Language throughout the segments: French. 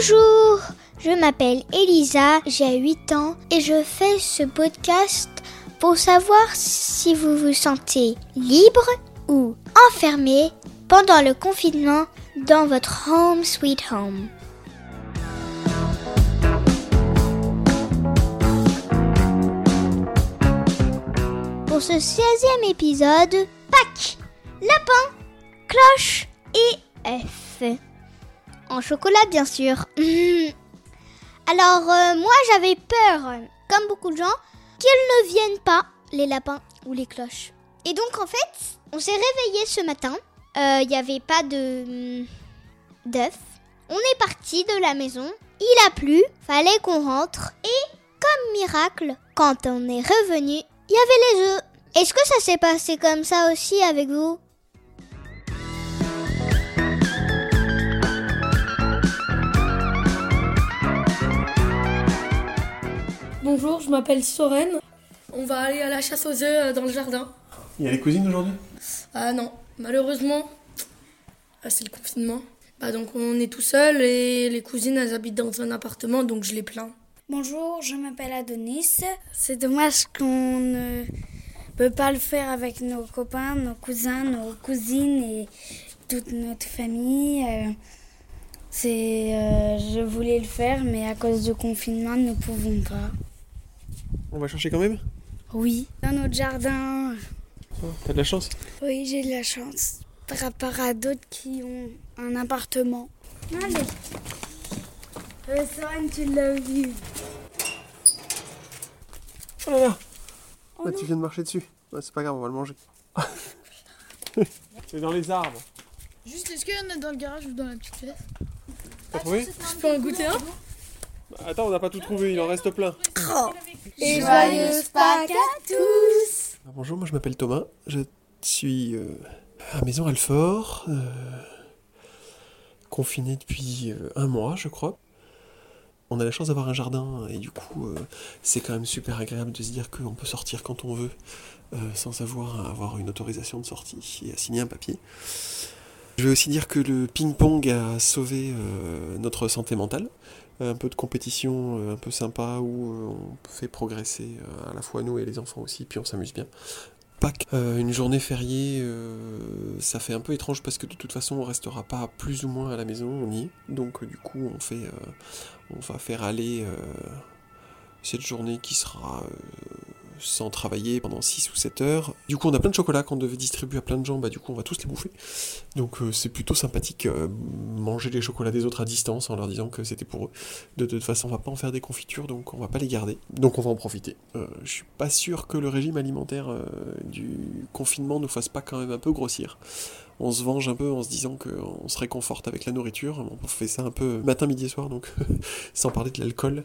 Bonjour, je m'appelle Elisa, j'ai 8 ans et je fais ce podcast pour savoir si vous vous sentez libre ou enfermé pendant le confinement dans votre home sweet home. Pour ce 16e épisode, Pâques, lapin, cloche et œuf. En chocolat bien sûr. Alors euh, moi j'avais peur, comme beaucoup de gens, qu'ils ne viennent pas, les lapins ou les cloches. Et donc en fait, on s'est réveillé ce matin. Il n'y avait pas de d'œufs. On est parti de la maison. Il a plu, fallait qu'on rentre. Et comme miracle, quand on est revenu, il y avait les œufs. Est-ce que ça s'est passé comme ça aussi avec vous? Bonjour, je m'appelle Soren. On va aller à la chasse aux œufs euh, dans le jardin. Il y a les cousines aujourd'hui? Ah non, malheureusement, ah, c'est le confinement. Bah donc on est tout seul et les cousines elles habitent dans un appartement donc je les plains. Bonjour, je m'appelle Adonis. C'est dommage qu'on ne peut pas le faire avec nos copains, nos cousins, nos cousines et toute notre famille. Euh, c'est, euh, je voulais le faire, mais à cause du confinement, nous ne pouvons pas. On va chercher quand même Oui, dans notre jardin. Oh, T'as de la chance Oui, j'ai de la chance. Par rapport à d'autres qui ont un appartement. Allez. Euh, Soren, tu l'as vu. Oh là là Bah, Tu viens de marcher dessus. Ouais, c'est pas grave, on va le manger. c'est dans les arbres. Juste est-ce qu'il y en a dans le garage ou dans la petite pièce T'as trouvé Je peux en goûter un? Bah, Attends, on n'a pas tout trouvé, il en reste plein. Et joyeuse Pâques à tous bonjour, moi je m'appelle Thomas. Je suis euh, à Maison Alfort, euh, confiné depuis euh, un mois, je crois. On a la chance d'avoir un jardin et du coup, euh, c'est quand même super agréable de se dire qu'on peut sortir quand on veut euh, sans avoir à avoir une autorisation de sortie et à signer un papier. Je vais aussi dire que le ping-pong a sauvé euh, notre santé mentale. Un peu de compétition euh, un peu sympa où euh, on fait progresser euh, à la fois nous et les enfants aussi, puis on s'amuse bien. Pâques, une journée fériée, ça fait un peu étrange parce que de toute façon on restera pas plus ou moins à la maison, on y est. Donc du coup on fait, on va faire aller cette journée qui sera sans travailler pendant 6 ou 7 heures. Du coup on a plein de chocolat qu'on devait distribuer à plein de gens, bah du coup on va tous les bouffer. Donc euh, c'est plutôt sympathique euh, manger les chocolats des autres à distance en leur disant que c'était pour eux. De toute façon on va pas en faire des confitures donc on va pas les garder. Donc on va en profiter. Euh, je suis pas sûr que le régime alimentaire du confinement nous fasse pas quand même un peu grossir. On se venge un peu en se disant qu'on se réconforte avec la nourriture. On fait ça un peu matin, midi et soir, donc sans parler de l'alcool.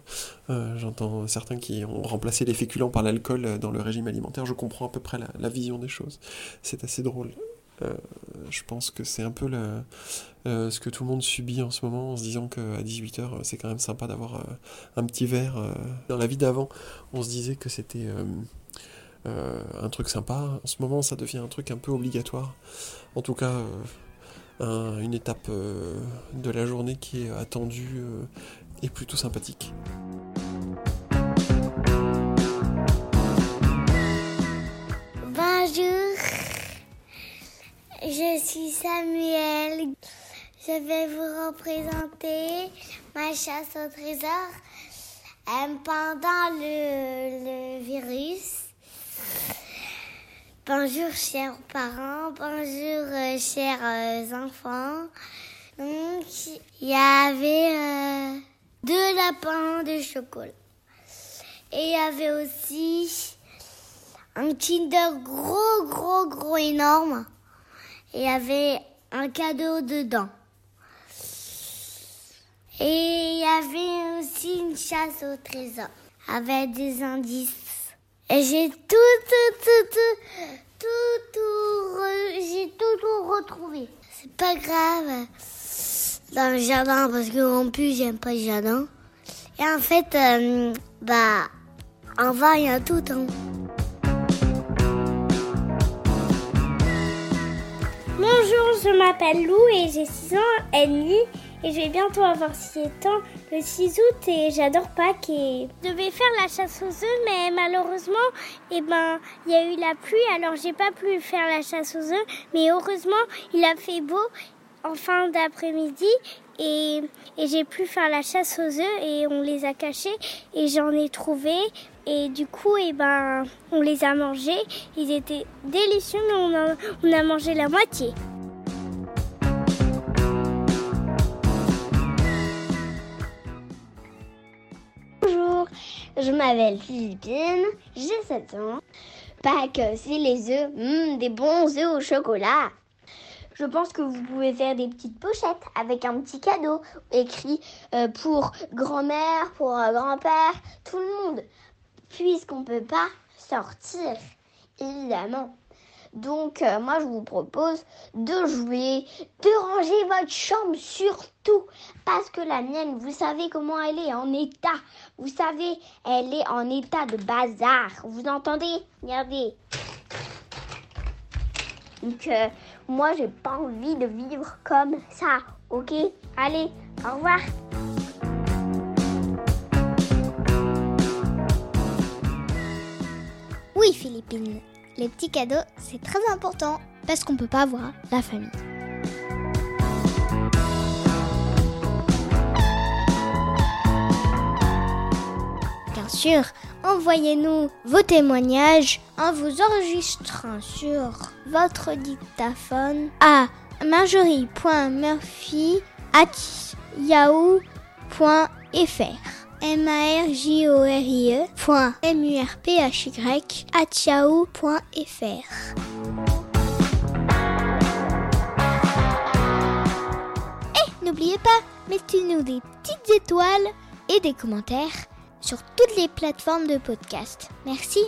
Euh, J'entends certains qui ont remplacé les féculents par l'alcool dans le régime alimentaire. Je comprends à peu près la, vision des choses. C'est assez drôle. Euh, je pense que c'est un peu euh, ce que tout le monde subit en ce moment en se disant qu'à 18h c'est quand même sympa d'avoir un petit verre. Dans la vie d'avant, on se disait que c'était un truc sympa. En ce moment, ça devient un truc un peu obligatoire. En tout cas, euh, un- une étape euh, de la journée qui est attendue euh, et plutôt sympathique. Bonjour, je suis Samuel. Je vais vous représenter ma chasse au trésor euh, pendant le virus. Bonjour chers parents, bonjour euh, chers euh, enfants. Donc il y avait euh, deux lapins de chocolat. Et il y avait aussi un Kinder gros, gros, gros, énorme. Et il y avait un cadeau dedans. Et il y avait aussi une chasse au trésor avec des indices. Et j'ai tout, tout, tout, tout, tout, tout, j'ai tout, tout retrouvé. C'est pas grave dans le jardin parce que en plus j'aime pas le jardin. Et en fait, euh, bah, en va, il y a tout. Hein. Bonjour, je m'appelle Lou et j'ai 6 ans et demi et je vais bientôt avoir 7 ans. Le 6 août et j'adore Pâques et je devais faire la chasse aux œufs mais malheureusement eh ben il y a eu la pluie. Alors j'ai pas pu faire la chasse aux œufs mais heureusement il a fait beau en fin d'après-midi et, et j'ai pu faire la chasse aux œufs et on les a cachés et j'en ai trouvé. Et du coup eh ben on les a mangés. Ils étaient délicieux mais on a, on a mangé la moitié je m'appelle Philippine, j'ai 7 ans. Pâques, c'est les œufs, Mmh, des bons œufs au chocolat. Je pense que vous pouvez faire des petites pochettes avec un petit cadeau écrit euh, pour grand-mère, pour euh, grand-père, tout le monde, puisqu'on ne peut pas sortir, évidemment. Donc, euh, moi, je vous propose de jouer, de ranger votre chambre surtout, parce que la mienne, vous savez comment elle est en état. Vous savez, elle est en état de bazar. Vous entendez? Regardez. Donc, euh, moi, j'ai pas envie de vivre comme ça, ok? Allez, au revoir. Oui, Philippine, les petits cadeaux, c'est très important parce qu'on peut pas voir la famille. Bien sûr, envoyez-nous vos témoignages en vous enregistrant sur votre dictaphone à marjorie.murphy@yahoo.fr m a r j o r i e point m u r p h y at yahoo.fr Et n'oubliez pas, mettez-nous des petites étoiles et des commentaires sur toutes les plateformes de podcast. Merci.